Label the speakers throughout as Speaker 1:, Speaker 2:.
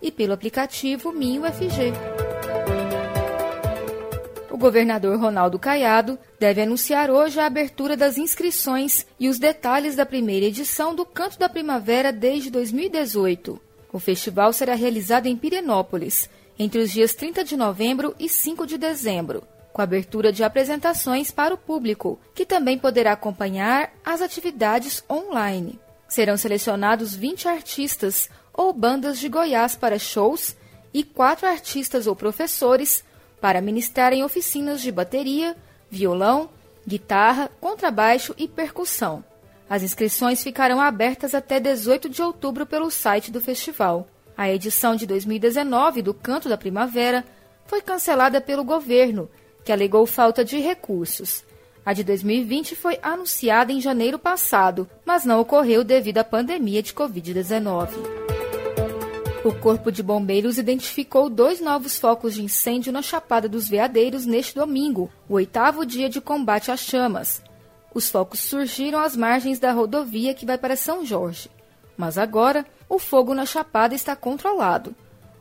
Speaker 1: e pelo aplicativo MinUFG. O governador Ronaldo Caiado deve anunciar hoje a abertura das inscrições e os detalhes da primeira edição do Canto da Primavera desde 2018. O festival será realizado em Pirenópolis, entre os dias 30 de novembro e 5 de dezembro, com abertura de apresentações para o público, que também poderá acompanhar as atividades online. Serão selecionados 20 artistas ou bandas de Goiás para shows e quatro artistas ou professores para ministrarem oficinas de bateria, violão, guitarra, contrabaixo e percussão. As inscrições ficarão abertas até 18 de outubro pelo site do festival. A edição de 2019 do Canto da Primavera foi cancelada pelo governo, que alegou falta de recursos. A de 2020 foi anunciada em janeiro passado, mas não ocorreu devido à pandemia de Covid-19. O Corpo de Bombeiros identificou dois novos focos de incêndio na Chapada dos Veadeiros neste domingo, o oitavo dia de combate às chamas. Os focos surgiram às margens da rodovia que vai para São Jorge. Mas agora, o fogo na Chapada está controlado.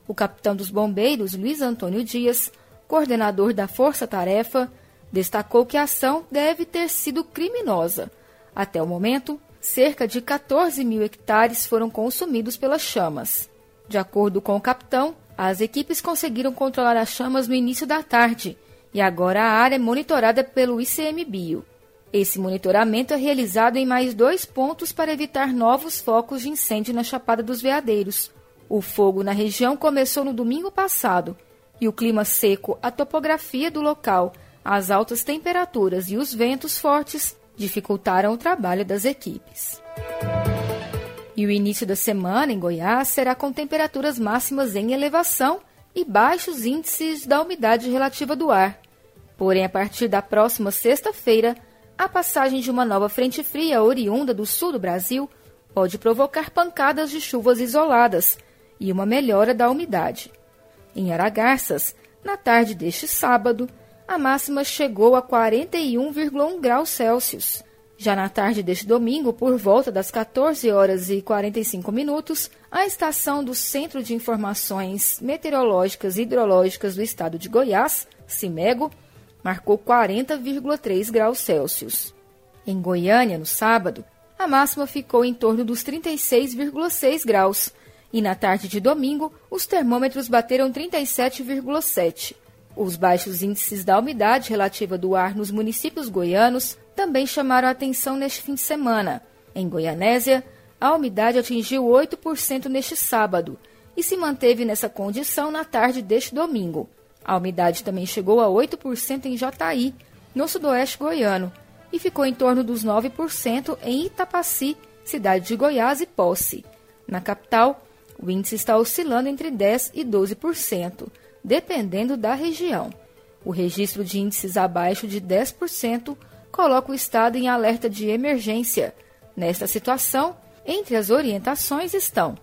Speaker 1: O capitão dos bombeiros, Luiz Antônio Dias, coordenador da Força Tarefa, destacou que a ação deve ter sido criminosa. Até o momento, cerca de 14 mil hectares foram consumidos pelas chamas. De acordo com o capitão, as equipes conseguiram controlar as chamas no início da tarde e agora a área é monitorada pelo ICMBio. Esse monitoramento é realizado em mais dois pontos para evitar novos focos de incêndio na Chapada dos Veadeiros. O fogo na região começou no domingo passado e o clima seco, a topografia do local, as altas temperaturas e os ventos fortes dificultaram o trabalho das equipes. E o início da semana em Goiás será com temperaturas máximas em elevação e baixos índices da umidade relativa do ar. Porém, a partir da próxima sexta-feira, a passagem de uma nova frente fria oriunda do sul do Brasil pode provocar pancadas de chuvas isoladas e uma melhora da umidade. Em Aragarças, na tarde deste sábado, a máxima chegou a 41,1 graus Celsius. Já na tarde deste domingo, por volta das 14 horas e 45 minutos, a estação do Centro de Informações Meteorológicas e Hidrológicas do Estado de Goiás, CIMEGO, marcou 40,3 graus Celsius. Em Goiânia, no sábado, a máxima ficou em torno dos 36,6 graus, e na tarde de domingo, os termômetros bateram 37,7. Os baixos índices da umidade relativa do ar nos municípios goianos também chamaram atenção neste fim de semana. Em Goianésia, a umidade atingiu 8% neste sábado e se manteve nessa condição na tarde deste domingo. A umidade também chegou a 8% em Jataí, no sudoeste goiano, e ficou em torno dos 9% em Itapaci, cidade de Goiás e Posse. Na capital, o índice está oscilando entre 10% e 12%, dependendo da região. O registro de índices abaixo de 10% coloca o Estado em alerta de emergência. Nesta situação, entre as orientações estão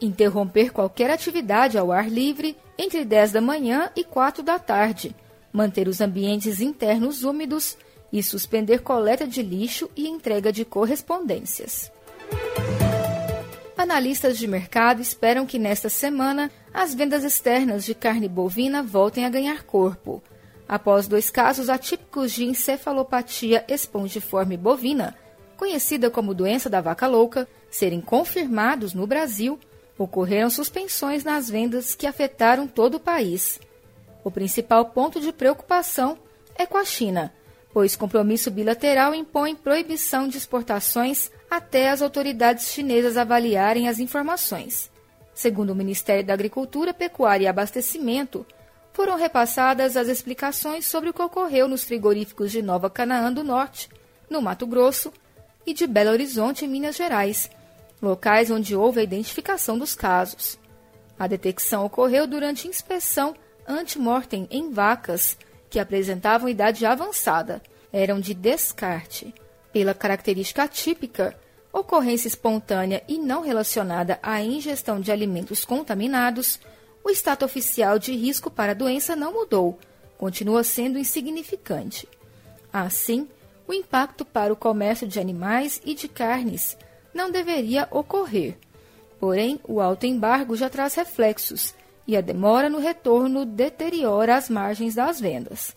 Speaker 1: interromper qualquer atividade ao ar livre entre 10 da manhã e 4 da tarde, manter os ambientes internos úmidos e suspender coleta de lixo e entrega de correspondências. Analistas de mercado esperam que nesta semana as vendas externas de carne bovina voltem a ganhar corpo após dois casos atípicos de encefalopatia espongiforme bovina, conhecida como doença da vaca louca, serem confirmados no Brasil, ocorreram suspensões nas vendas que afetaram todo o país. O principal ponto de preocupação é com a China, pois compromisso bilateral impõe proibição de exportações até as autoridades chinesas avaliarem as informações. Segundo o Ministério da Agricultura, Pecuária e Abastecimento, foram repassadas as explicações sobre o que ocorreu nos frigoríficos de Nova Canaã do Norte, no Mato Grosso, e de Belo Horizonte, em Minas Gerais, locais onde houve a identificação dos casos. A detecção ocorreu durante inspeção antemortem em vacas que apresentavam idade avançada, eram de descarte. Pela característica típica, ocorrência espontânea e não relacionada à ingestão de alimentos contaminados, o status oficial de risco para a doença não mudou, continua sendo insignificante. Assim, o impacto para o comércio de animais e de carnes não deveria ocorrer. Porém, o alto embargo já traz reflexos e a demora no retorno deteriora as margens das vendas.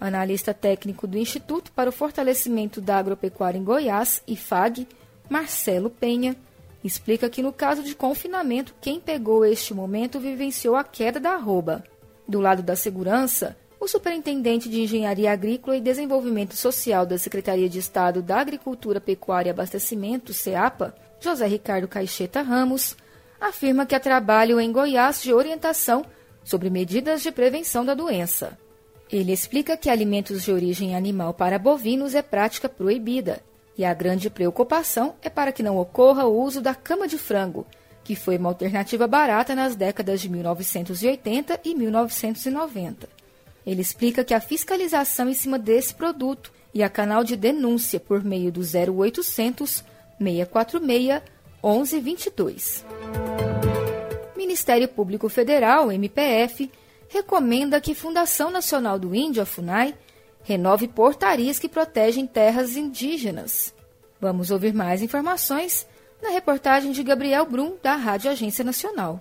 Speaker 1: Analista técnico do Instituto para o Fortalecimento da Agropecuária em Goiás, IFAG, Marcelo Penha, explica que no caso de confinamento, quem pegou este momento vivenciou a queda da arroba. Do lado da segurança, o superintendente de Engenharia Agrícola e Desenvolvimento Social da Secretaria de Estado da Agricultura, Pecuária e Abastecimento, CEAPA, José Ricardo Caixeta Ramos, afirma que há trabalho em Goiás de orientação sobre medidas de prevenção da doença. Ele explica que alimentos de origem animal para bovinos é prática proibida e a grande preocupação é para que não ocorra o uso da cama de frango, que foi uma alternativa barata nas décadas de 1980 e 1990. Ele explica que a fiscalização em cima desse produto e a canal de denúncia por meio do 0800 646 1122. Ministério Público Federal, MPF, recomenda que Fundação Nacional do Índio, a FUNAI, renove portarias que protegem terras indígenas. Vamos ouvir mais informações na reportagem de Gabriel Brum, da Rádio Agência Nacional.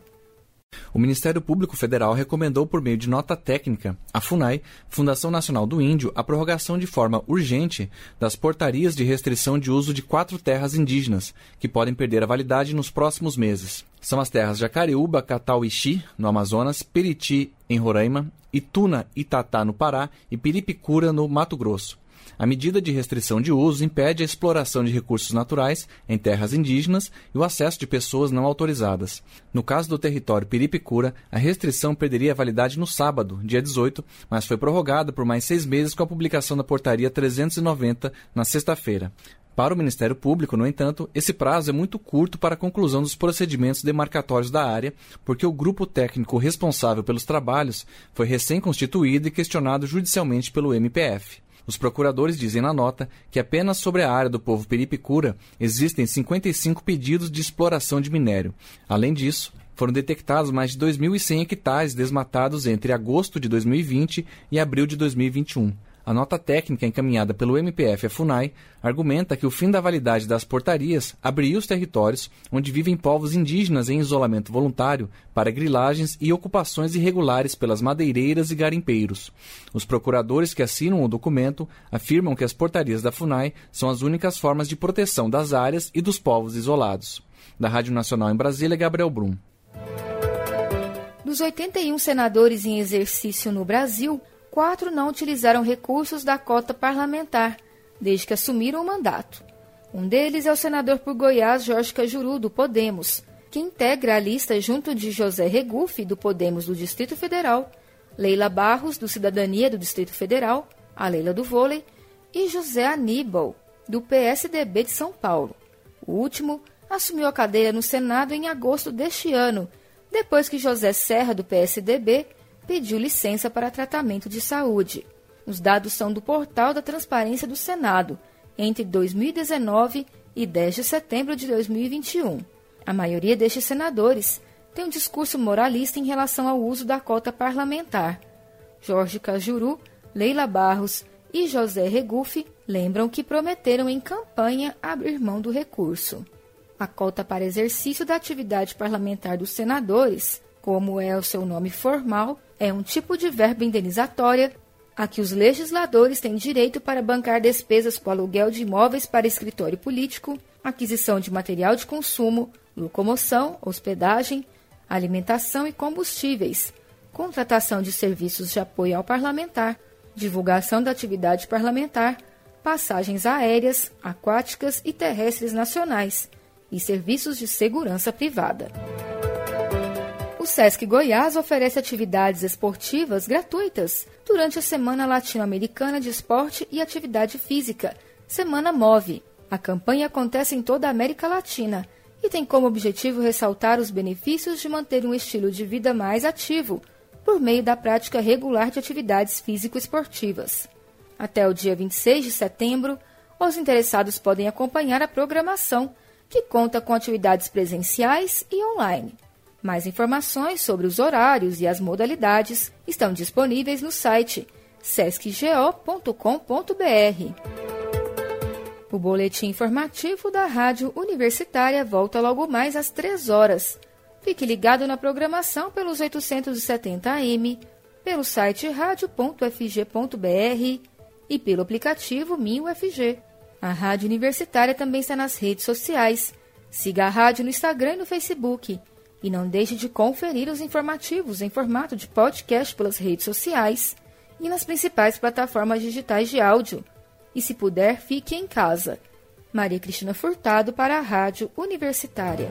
Speaker 2: O Ministério Público Federal recomendou, por meio de nota técnica, à FUNAI, Fundação Nacional do Índio, a prorrogação de forma urgente das portarias de restrição de uso de quatro terras indígenas, que podem perder a validade nos próximos meses. São as terras Jacareúba, Catauixi, no Amazonas, Periti, em Roraima, Ituna, Itatá, no Pará e Piripicura, no Mato Grosso. A medida de restrição de uso impede a exploração de recursos naturais em terras indígenas e o acesso de pessoas não autorizadas. No caso do território Piripicura, a restrição perderia validade no sábado, dia 18, mas foi prorrogada por mais seis meses com a publicação da Portaria 390 na sexta-feira. Para o Ministério Público, no entanto, esse prazo é muito curto para a conclusão dos procedimentos demarcatórios da área, porque o grupo técnico responsável pelos trabalhos foi recém-constituído e questionado judicialmente pelo MPF. Os procuradores dizem na nota que apenas sobre a área do povo Peripicura existem 55 pedidos de exploração de minério. Além disso, foram detectados mais de 2.100 hectares desmatados entre agosto de 2020 e abril de 2021. A nota técnica encaminhada pelo MPF à FUNAI argumenta que o fim da validade das portarias abriria os territórios onde vivem povos indígenas em isolamento voluntário para grilagens e ocupações irregulares pelas madeireiras e garimpeiros. Os procuradores que assinam o documento afirmam que as portarias da FUNAI são as únicas formas de proteção das áreas e dos povos isolados. Da Rádio Nacional em Brasília, Gabriel Brum.
Speaker 1: Dos 81 senadores em exercício no Brasil, quatro não utilizaram recursos da cota parlamentar desde que assumiram o mandato. Um deles é o senador por Goiás, Jorge Cajuru, do Podemos, que integra a lista junto de José Regufe, do Podemos do Distrito Federal, Leila Barros, do Cidadania do Distrito Federal, a Leila do Vôlei, e José Aníbal, do PSDB de São Paulo. O último assumiu a cadeira no Senado em agosto deste ano, depois que José Serra, do PSDB, pediu licença para tratamento de saúde. Os dados são do portal da Transparência do Senado, entre 2019 e 10 de setembro de 2021. A maioria destes senadores tem um discurso moralista em relação ao uso da cota parlamentar. Jorge Cajuru, Leila Barros e José Regufe lembram que prometeram em campanha abrir mão do recurso. A cota para exercício da atividade parlamentar dos senadores, como é o seu nome formal, é um tipo de verba indenizatória a que os legisladores têm direito para bancar despesas com aluguel de imóveis para escritório político, aquisição de material de consumo, locomoção, hospedagem, alimentação e combustíveis, contratação de serviços de apoio ao parlamentar, divulgação da atividade parlamentar, passagens aéreas, aquáticas e terrestres nacionais e serviços de segurança privada. O Sesc Goiás oferece atividades esportivas gratuitas durante a Semana Latino-Americana de Esporte e Atividade Física, Semana Move. A campanha acontece em toda a América Latina e tem como objetivo ressaltar os benefícios de manter um estilo de vida mais ativo por meio da prática regular de atividades físico-esportivas. Até o dia 26 de setembro, os interessados podem acompanhar a programação, que conta com atividades presenciais e online. Mais informações sobre os horários e as modalidades estão disponíveis no site sescgo.com.br. O boletim informativo da Rádio Universitária volta logo mais às 3 horas. Fique ligado na programação pelos 870 AM, pelo site radio.fg.br e pelo aplicativo MinUFG. A Rádio Universitária também está nas redes sociais. Siga a rádio no Instagram e no Facebook. E não deixe de conferir os informativos em formato de podcast pelas redes sociais e nas principais plataformas digitais de áudio. E se puder, fique em casa. Maria Cristina Furtado para a Rádio Universitária.